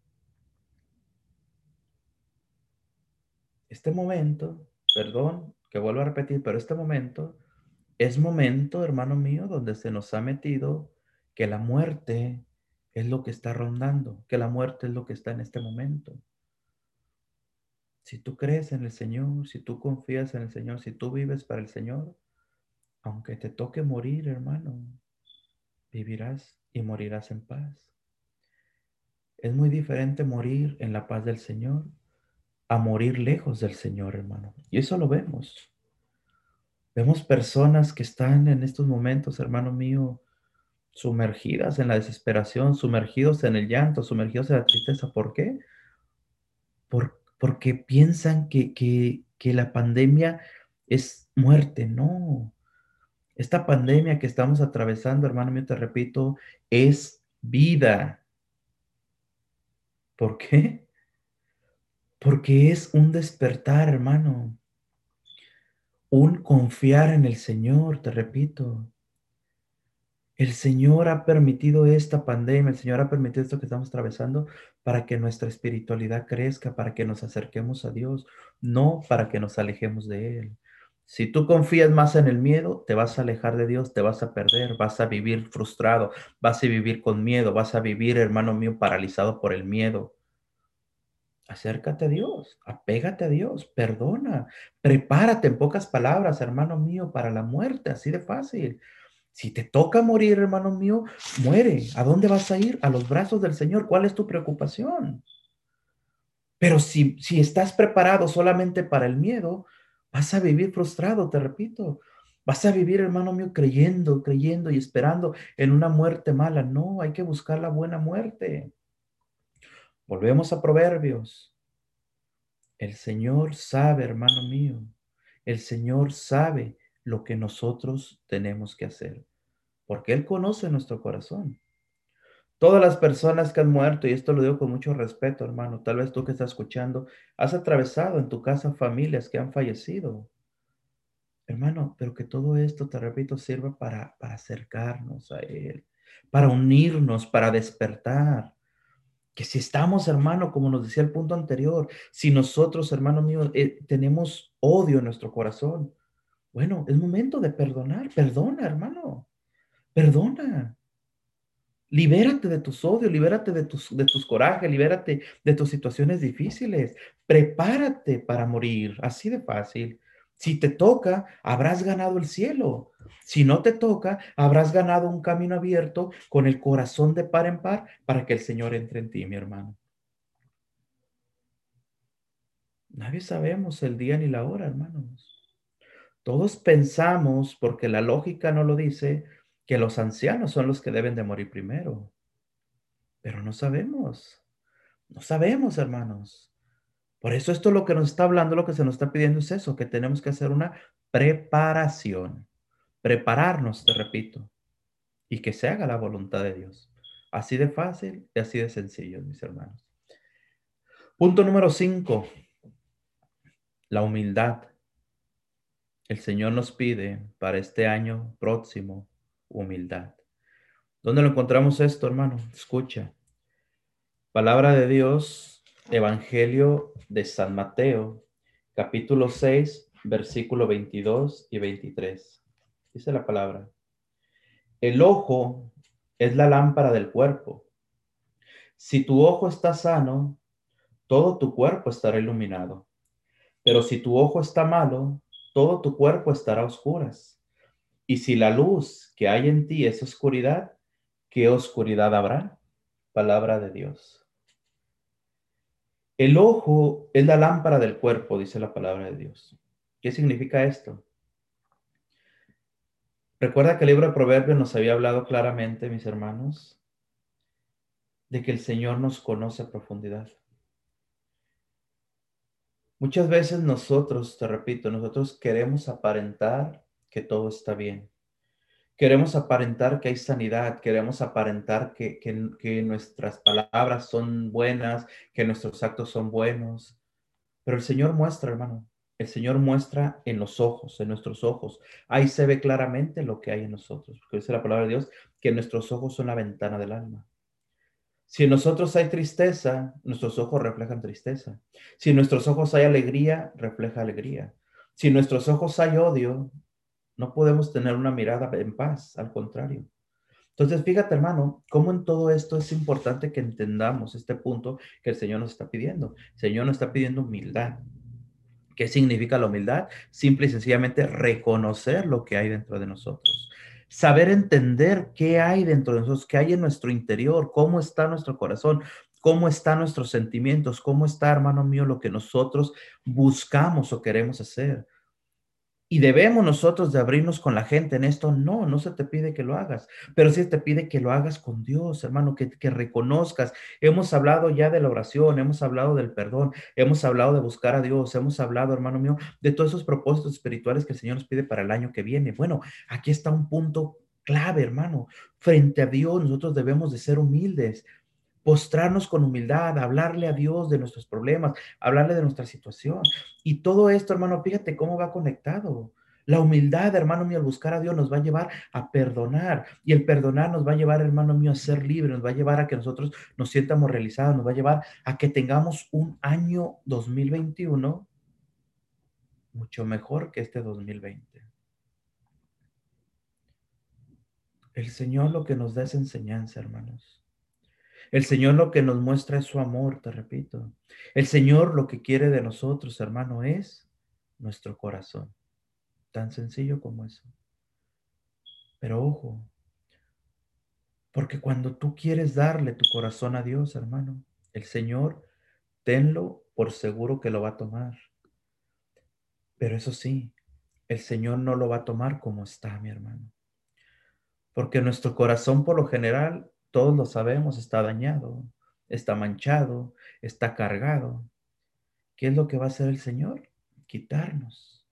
Este momento, perdón, que vuelvo a repetir, pero este momento es momento, hermano mío, donde se nos ha metido que la muerte es lo que está rondando, que la muerte es lo que está en este momento. Si tú crees en el Señor, si tú confías en el Señor, si tú vives para el Señor, aunque te toque morir, hermano, vivirás y morirás en paz. Es muy diferente morir en la paz del Señor a morir lejos del Señor, hermano. Y eso lo vemos. Vemos personas que están en estos momentos, hermano mío, sumergidas en la desesperación, sumergidos en el llanto, sumergidos en la tristeza. ¿Por qué? Por porque piensan que, que, que la pandemia es muerte. No. Esta pandemia que estamos atravesando, hermano mío, te repito, es vida. ¿Por qué? Porque es un despertar, hermano. Un confiar en el Señor, te repito. El Señor ha permitido esta pandemia, el Señor ha permitido esto que estamos atravesando para que nuestra espiritualidad crezca, para que nos acerquemos a Dios, no para que nos alejemos de Él. Si tú confías más en el miedo, te vas a alejar de Dios, te vas a perder, vas a vivir frustrado, vas a vivir con miedo, vas a vivir, hermano mío, paralizado por el miedo. Acércate a Dios, apégate a Dios, perdona, prepárate en pocas palabras, hermano mío, para la muerte, así de fácil. Si te toca morir, hermano mío, muere. ¿A dónde vas a ir? A los brazos del Señor. ¿Cuál es tu preocupación? Pero si, si estás preparado solamente para el miedo, vas a vivir frustrado, te repito. Vas a vivir, hermano mío, creyendo, creyendo y esperando en una muerte mala. No, hay que buscar la buena muerte. Volvemos a Proverbios. El Señor sabe, hermano mío, el Señor sabe lo que nosotros tenemos que hacer, porque Él conoce nuestro corazón. Todas las personas que han muerto, y esto lo digo con mucho respeto, hermano, tal vez tú que estás escuchando, has atravesado en tu casa familias que han fallecido. Hermano, pero que todo esto, te repito, sirva para, acercarnos a Él, para unirnos, para despertar. Que si estamos, hermano, como nos decía el punto anterior, si nosotros, hermano mío, eh, tenemos odio en nuestro corazón, bueno, es momento de perdonar. Perdona, hermano. Perdona. Libérate de tus odios, libérate de tus, de tus corajes, libérate de tus situaciones difíciles. Prepárate para morir, así de fácil. Si te toca, habrás ganado el cielo. Si no te toca, habrás ganado un camino abierto con el corazón de par en par para que el Señor entre en ti, mi hermano. Nadie sabemos el día ni la hora, hermanos. Todos pensamos, porque la lógica no lo dice, que los ancianos son los que deben de morir primero. Pero no sabemos. No sabemos, hermanos. Por eso esto lo que nos está hablando, lo que se nos está pidiendo es eso, que tenemos que hacer una preparación. Prepararnos, te repito, y que se haga la voluntad de Dios. Así de fácil y así de sencillo, mis hermanos. Punto número cinco, la humildad. El Señor nos pide para este año próximo humildad. ¿Dónde lo encontramos esto, hermano? Escucha. Palabra de Dios, Evangelio de San Mateo, capítulo 6, versículo 22 y 23. Dice la palabra. El ojo es la lámpara del cuerpo. Si tu ojo está sano, todo tu cuerpo estará iluminado. Pero si tu ojo está malo, todo tu cuerpo estará a oscuras. Y si la luz que hay en ti es oscuridad, ¿qué oscuridad habrá? Palabra de Dios. El ojo es la lámpara del cuerpo, dice la palabra de Dios. ¿Qué significa esto? Recuerda que el libro de Proverbios nos había hablado claramente, mis hermanos, de que el Señor nos conoce a profundidad. Muchas veces nosotros, te repito, nosotros queremos aparentar que todo está bien. Queremos aparentar que hay sanidad, queremos aparentar que, que, nuestras palabras son buenas, que nuestros actos son buenos. Pero el Señor muestra, hermano, el Señor muestra en los ojos, en nuestros ojos. Ahí se ve claramente lo que hay en nosotros, porque dice la palabra de Dios que nuestros ojos son la ventana del alma. Si en nosotros hay tristeza, nuestros ojos reflejan tristeza. Si en nuestros ojos hay alegría, refleja alegría. Si en nuestros ojos hay odio, no podemos tener una mirada en paz, al contrario. Entonces, fíjate, hermano, cómo en todo esto es importante que entendamos este punto que el Señor nos está pidiendo. El Señor nos está pidiendo humildad. ¿Qué significa la humildad? Simple y sencillamente reconocer lo que hay dentro de nosotros saber entender qué hay dentro de nosotros, qué hay en nuestro interior, cómo está nuestro corazón, cómo están nuestros sentimientos, cómo está, hermano mío, lo que nosotros buscamos o queremos hacer. Y debemos nosotros de abrirnos con la gente en esto. No, no se te pide que lo hagas, pero sí te pide que lo hagas con Dios, hermano, que, que reconozcas. Hemos hablado ya de la oración, hemos hablado del perdón, hemos hablado de buscar a Dios, hemos hablado, hermano mío, de todos esos propósitos espirituales que el Señor nos pide para el año que viene. Bueno, aquí está un punto clave, hermano. Frente a Dios nosotros debemos de ser humildes, postrarnos con humildad, hablarle a Dios de nuestros problemas, hablarle de nuestra situación. Y todo esto, hermano, fíjate cómo va conectado. La humildad, hermano mío, al buscar a Dios nos va a llevar a perdonar. Y el perdonar nos va a llevar, hermano mío, a ser libres, nos va a llevar a que nosotros nos sientamos realizados, nos va a llevar a que tengamos un año 2021 mucho mejor que este 2020. El Señor lo que nos da es enseñanza, hermanos. El Señor lo que nos muestra es su amor, te repito. El Señor lo que quiere de nosotros, hermano, es nuestro corazón. Tan sencillo como eso. Pero ojo, porque cuando tú quieres darle tu corazón a Dios, hermano, el Señor, tenlo por seguro que lo va a tomar. Pero eso sí, el Señor no lo va a tomar como está, mi hermano. Porque nuestro corazón por lo general todos lo sabemos, está dañado, está manchado, está cargado. ¿Qué es lo que va a hacer el Señor? Quitarnos,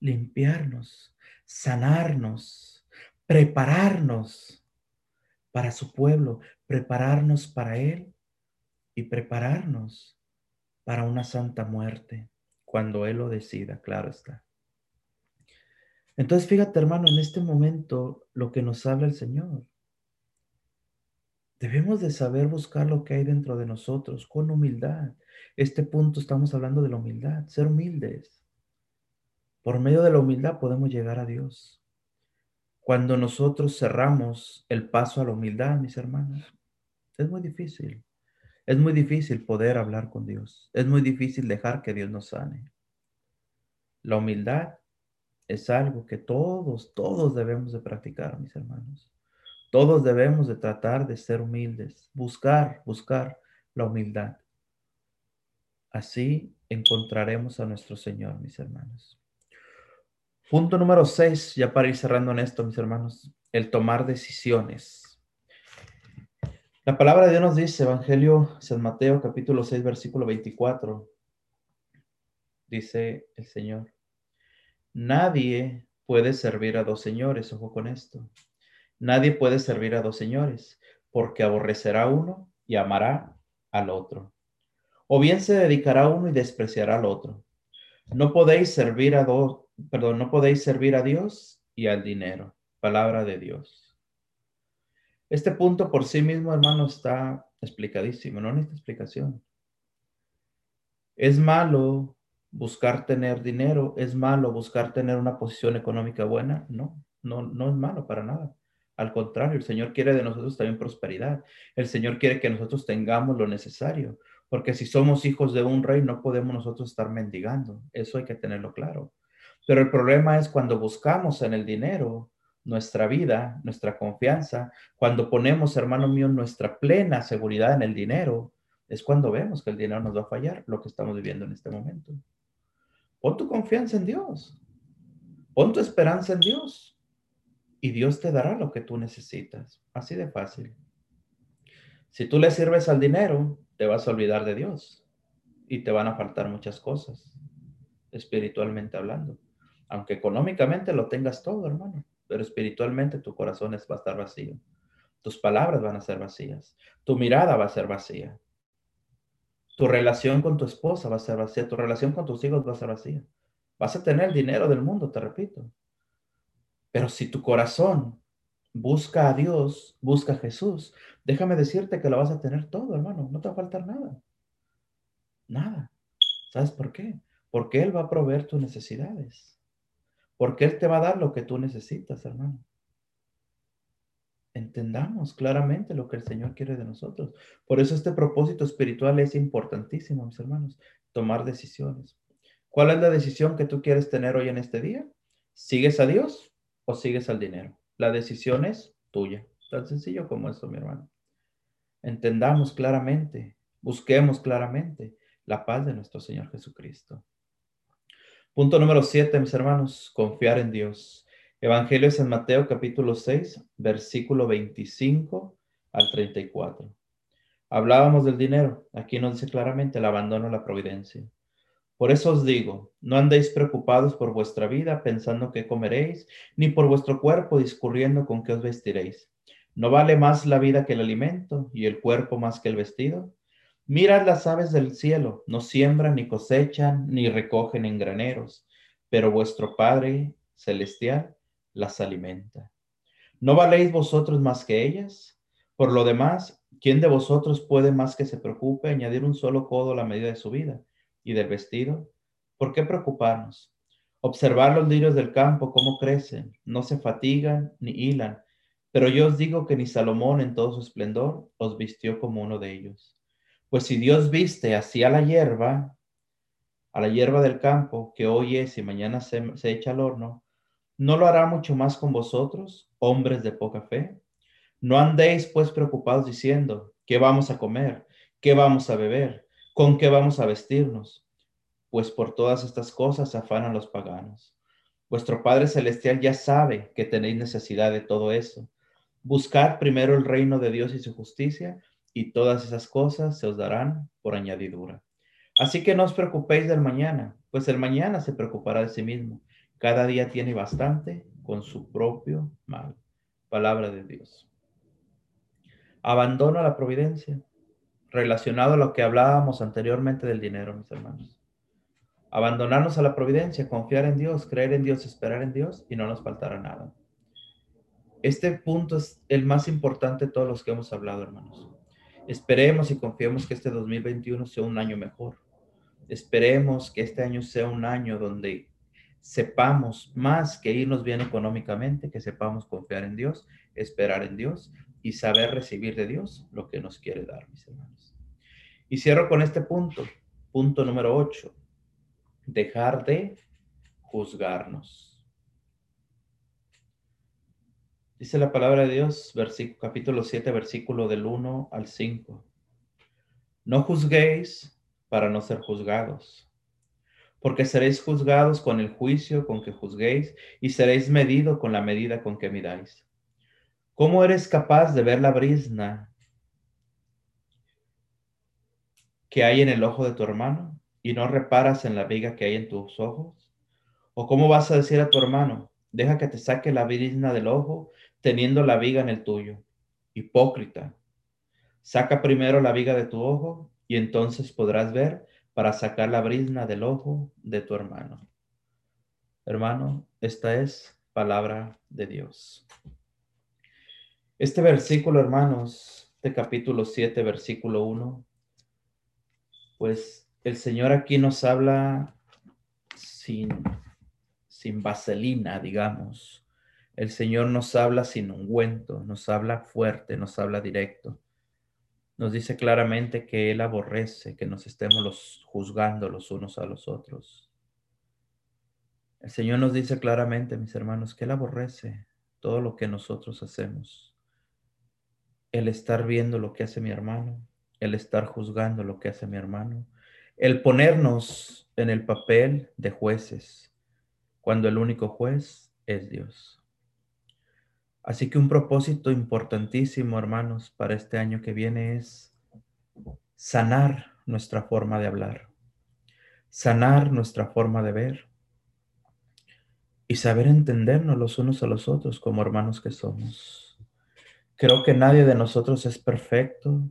limpiarnos, sanarnos, prepararnos para su pueblo, prepararnos para Él y prepararnos para una santa muerte, cuando Él lo decida, claro está. Entonces, fíjate hermano, en este momento lo que nos habla el Señor Debemos de saber buscar lo que hay dentro de nosotros con humildad. Este punto estamos hablando de la humildad, ser humildes. Por medio de la humildad podemos llegar a Dios. Cuando nosotros cerramos el paso a la humildad, mis hermanos, es muy difícil. Es muy difícil poder hablar con Dios. Es muy difícil dejar que Dios nos sane. La humildad es algo que todos, todos debemos de practicar, mis hermanos. Todos debemos de tratar de ser humildes, buscar, buscar la humildad. Así encontraremos a nuestro Señor, mis hermanos. Punto número seis, ya para ir cerrando en esto, mis hermanos, el tomar decisiones. La palabra de Dios nos dice, Evangelio San Mateo capítulo 6, versículo 24, dice el Señor, nadie puede servir a dos señores, ojo con esto. Nadie puede servir a dos señores, porque aborrecerá uno y amará al otro. O bien se dedicará a uno y despreciará al otro. No podéis servir a dos, perdón, no podéis servir a Dios y al dinero. Palabra de Dios. Este punto por sí mismo, hermano, está explicadísimo, no necesita explicación. Es malo buscar tener dinero, es malo buscar tener una posición económica buena, no, no, no es malo para nada. Al contrario, el Señor quiere de nosotros también prosperidad. El Señor quiere que nosotros tengamos lo necesario, porque si somos hijos de un rey no podemos nosotros estar mendigando. Eso hay que tenerlo claro. Pero el problema es cuando buscamos en el dinero nuestra vida, nuestra confianza, cuando ponemos, hermano mío, nuestra plena seguridad en el dinero, es cuando vemos que el dinero nos va a fallar, lo que estamos viviendo en este momento. Pon tu confianza en Dios. Pon tu esperanza en Dios y Dios te dará lo que tú necesitas. Así de fácil. Si tú le sirves al dinero, te vas a olvidar de Dios y te van a faltar muchas cosas, espiritualmente hablando. Aunque económicamente lo tengas todo, hermano, pero espiritualmente tu corazón va a estar vacío. Tus palabras van a ser vacías. Tu mirada va a ser vacía. Tu relación con tu esposa va a ser vacía. Tu relación con tus hijos va a ser vacía. Vas a tener el dinero del mundo, te repito, pero si tu corazón busca a Dios, busca a Jesús, déjame decirte que lo vas a tener todo, hermano. No te va a faltar nada. Nada. ¿Sabes por qué? Porque Él va a proveer tus necesidades. Porque Él te va a dar lo que tú necesitas, hermano. Entendamos claramente lo que el Señor quiere de nosotros. Por eso este propósito espiritual es importantísimo, mis hermanos. Tomar decisiones. ¿Cuál es la decisión que tú quieres tener hoy en este día? ¿Sigues a Dios o sigues al dinero. La decisión es tuya. Tan sencillo como eso, mi hermano. Entendamos claramente, busquemos claramente la paz de nuestro Señor Jesucristo. Punto número 7, mis hermanos, confiar en Dios. Evangelio de San Mateo capítulo 6, versículo 25 al 34. Hablábamos del dinero. Aquí nos dice claramente el abandono a la providencia. Por eso os digo, no andéis preocupados por vuestra vida pensando qué comeréis, ni por vuestro cuerpo discurriendo con qué os vestiréis. ¿No vale más la vida que el alimento y el cuerpo más que el vestido? Mirad las aves del cielo, no siembran, ni cosechan, ni recogen en graneros, pero vuestro Padre celestial las alimenta. ¿No valéis vosotros más que ellas? Por lo demás, ¿quién de vosotros puede más que se preocupe añadir un solo codo a la medida de su vida? Y del vestido? ¿Por qué preocuparnos? Observar los lirios del campo, cómo crecen, no se fatigan ni hilan, pero yo os digo que ni Salomón en todo su esplendor os vistió como uno de ellos. Pues si Dios viste así a la hierba, a la hierba del campo, que hoy es y mañana se, se echa al horno, ¿no lo hará mucho más con vosotros, hombres de poca fe? No andéis pues preocupados diciendo, ¿qué vamos a comer? ¿Qué vamos a beber? ¿Con qué vamos a vestirnos? Pues por todas estas cosas afanan los paganos. Vuestro Padre Celestial ya sabe que tenéis necesidad de todo eso. Buscad primero el reino de Dios y su justicia, y todas esas cosas se os darán por añadidura. Así que no os preocupéis del mañana, pues el mañana se preocupará de sí mismo. Cada día tiene bastante con su propio mal. Palabra de Dios. Abandono la providencia relacionado a lo que hablábamos anteriormente del dinero, mis hermanos. Abandonarnos a la providencia, confiar en Dios, creer en Dios, esperar en Dios y no nos faltará nada. Este punto es el más importante de todos los que hemos hablado, hermanos. Esperemos y confiemos que este 2021 sea un año mejor. Esperemos que este año sea un año donde sepamos más que irnos bien económicamente, que sepamos confiar en Dios, esperar en Dios y saber recibir de Dios lo que nos quiere dar, mis hermanos. Y cierro con este punto, punto número 8, dejar de juzgarnos. Dice la palabra de Dios, versículo, capítulo 7, versículo del 1 al 5. No juzguéis para no ser juzgados, porque seréis juzgados con el juicio con que juzguéis y seréis medido con la medida con que midáis. ¿Cómo eres capaz de ver la brisna que hay en el ojo de tu hermano y no reparas en la viga que hay en tus ojos? ¿O cómo vas a decir a tu hermano, deja que te saque la brisna del ojo teniendo la viga en el tuyo? Hipócrita, saca primero la viga de tu ojo y entonces podrás ver para sacar la brisna del ojo de tu hermano. Hermano, esta es palabra de Dios. Este versículo, hermanos, de capítulo 7, versículo 1, pues el Señor aquí nos habla sin, sin vaselina, digamos. El Señor nos habla sin ungüento, nos habla fuerte, nos habla directo. Nos dice claramente que Él aborrece que nos estemos los, juzgando los unos a los otros. El Señor nos dice claramente, mis hermanos, que Él aborrece todo lo que nosotros hacemos el estar viendo lo que hace mi hermano, el estar juzgando lo que hace mi hermano, el ponernos en el papel de jueces, cuando el único juez es Dios. Así que un propósito importantísimo, hermanos, para este año que viene es sanar nuestra forma de hablar, sanar nuestra forma de ver y saber entendernos los unos a los otros como hermanos que somos. Creo que nadie de nosotros es perfecto.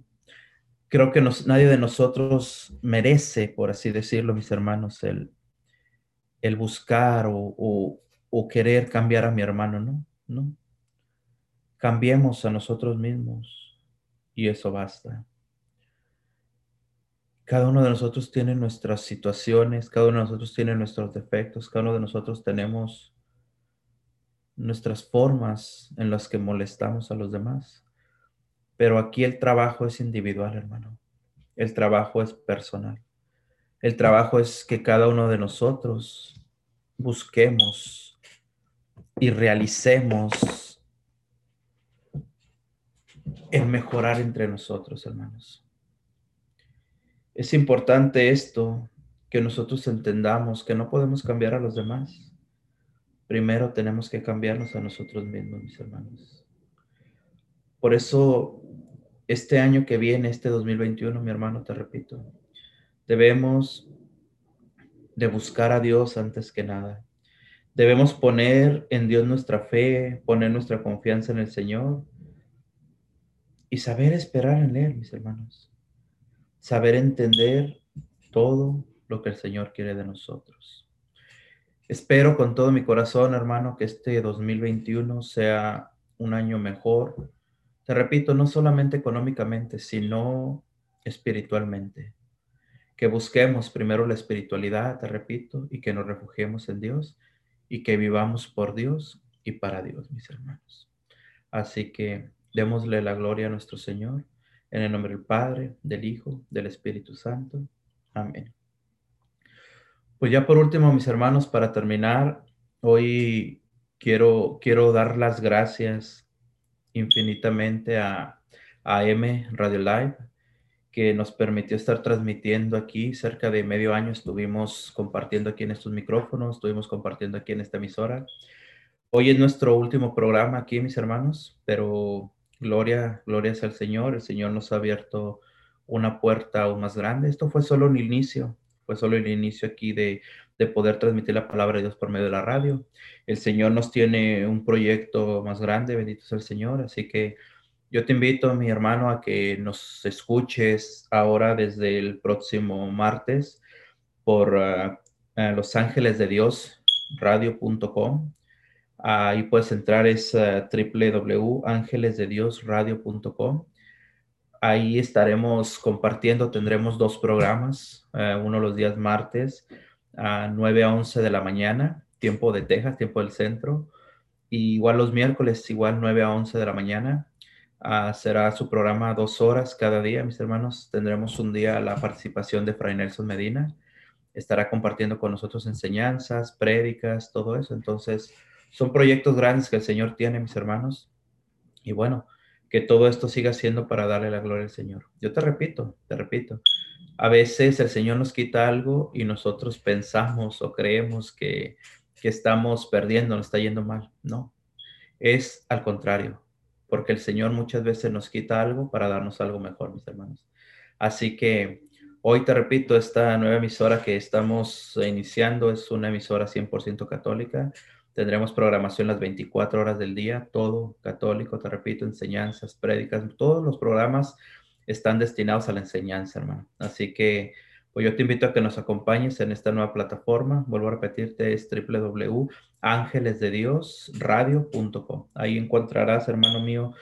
Creo que nadie de nosotros merece, por así decirlo, mis hermanos, el, buscar o, o, querer cambiar a mi hermano, ¿no? ¿no? Cambiemos a nosotros mismos y eso basta. Cada uno de nosotros tiene nuestras situaciones, cada uno de nosotros tiene nuestros defectos, cada uno de nosotros tenemos nuestras formas en las que molestamos a los demás. Pero aquí el trabajo es individual, hermano. El trabajo es personal. El trabajo es que cada uno de nosotros busquemos y realicemos el mejorar entre nosotros, hermanos. Es importante esto que nosotros entendamos que no podemos cambiar a los demás. Primero tenemos que cambiarnos a nosotros mismos, mis hermanos. Por eso, este año que viene, este 2021, mi hermano, te repito, debemos de buscar a Dios antes que nada. Debemos poner en Dios nuestra fe, poner nuestra confianza en el Señor y saber esperar en Él, mis hermanos. Saber entender todo lo que el Señor quiere de nosotros. Espero con todo mi corazón, hermano, que este 2021 sea un año mejor. Te repito, no solamente económicamente, sino espiritualmente. Que busquemos primero la espiritualidad, te repito, y que nos refugiemos en Dios y que vivamos por Dios y para Dios, mis hermanos. Así que démosle la gloria a nuestro Señor en el nombre del Padre, del Hijo, del Espíritu Santo. Amén. Pues ya por último, mis hermanos, para terminar, hoy quiero, quiero dar las gracias infinitamente a, a M Radio Live, que nos permitió estar transmitiendo aquí. Cerca de medio año estuvimos compartiendo aquí en estos micrófonos, estuvimos compartiendo aquí en esta emisora. Hoy es nuestro último programa aquí, mis hermanos, pero gloria, gloria al Señor. El Señor nos ha abierto una puerta aún más grande. Esto fue solo un inicio fue solo el inicio aquí de, poder transmitir la palabra de Dios por medio de la radio. El Señor nos tiene un proyecto más grande, bendito sea el Señor. Así que yo te invito, mi hermano, a que nos escuches ahora desde el próximo martes por uh, Los Ángeles de Dios radio.com. Ahí puedes entrar, es uh, www.angelesdediosradio.com. Ahí estaremos compartiendo, tendremos dos programas, uno los días martes a 9 a 11 de la mañana, tiempo de Texas, tiempo del centro, y igual los miércoles, igual 9 a 11 de la mañana. Ah, será su programa dos horas cada día, mis hermanos. Tendremos un día la participación de Fray Nelson Medina. Estará compartiendo con nosotros enseñanzas, prédicas, todo eso. Entonces, son proyectos grandes que el Señor tiene, mis hermanos. Y bueno, que todo esto siga siendo para darle la gloria al Señor. Yo te repito, te repito, a veces el Señor nos quita algo y nosotros pensamos o creemos que, que estamos perdiendo, nos está yendo mal. No, es al contrario, porque el Señor muchas veces nos quita algo para darnos algo mejor, mis hermanos. Así que hoy te repito, esta nueva emisora que estamos iniciando es una emisora 100% católica Tendremos programación las 24 horas del día, todo católico, te repito, enseñanzas, prédicas, todos los programas están destinados a la enseñanza, hermano. Así que, pues yo te invito a que nos acompañes en esta nueva plataforma. Vuelvo a repetirte, es www.angelesdediosradio.com. Ahí encontrarás, hermano mío,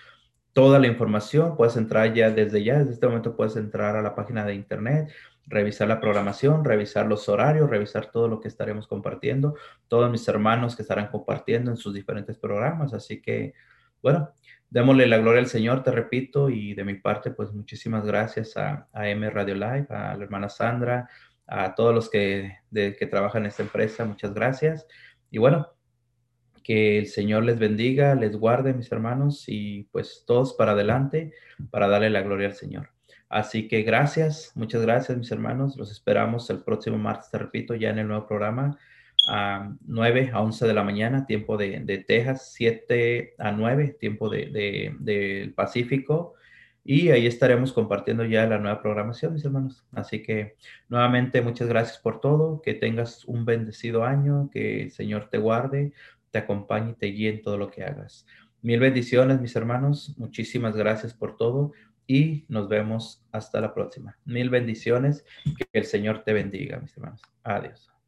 toda la información. Puedes entrar ya desde ya, desde este momento puedes entrar a la página de internet, revisar la programación, revisar los horarios, revisar todo lo que estaremos compartiendo, todos mis hermanos que estarán compartiendo en sus diferentes programas. Así que, bueno, démosle la gloria al Señor, te repito, y de mi parte, pues muchísimas gracias a, M Radio Live, a la hermana Sandra, a todos los que, que trabajan en esta empresa, muchas gracias. Y bueno, que el Señor les bendiga, les guarde, mis hermanos, y pues todos para adelante para darle la gloria al Señor. Así que gracias, muchas gracias, mis hermanos. Los esperamos el próximo martes, te repito, ya en el nuevo programa, a 9 a 11 de la mañana, tiempo de, Texas, 7 a 9, tiempo del de, Pacífico. Y ahí estaremos compartiendo ya la nueva programación, mis hermanos. Así que nuevamente muchas gracias por todo. Que tengas un bendecido año, que el Señor te guarde, te acompañe y te guíe en todo lo que hagas. Mil bendiciones, mis hermanos. Muchísimas gracias por todo y nos vemos hasta la próxima. Mil bendiciones. Que el Señor te bendiga, mis hermanos. Adiós.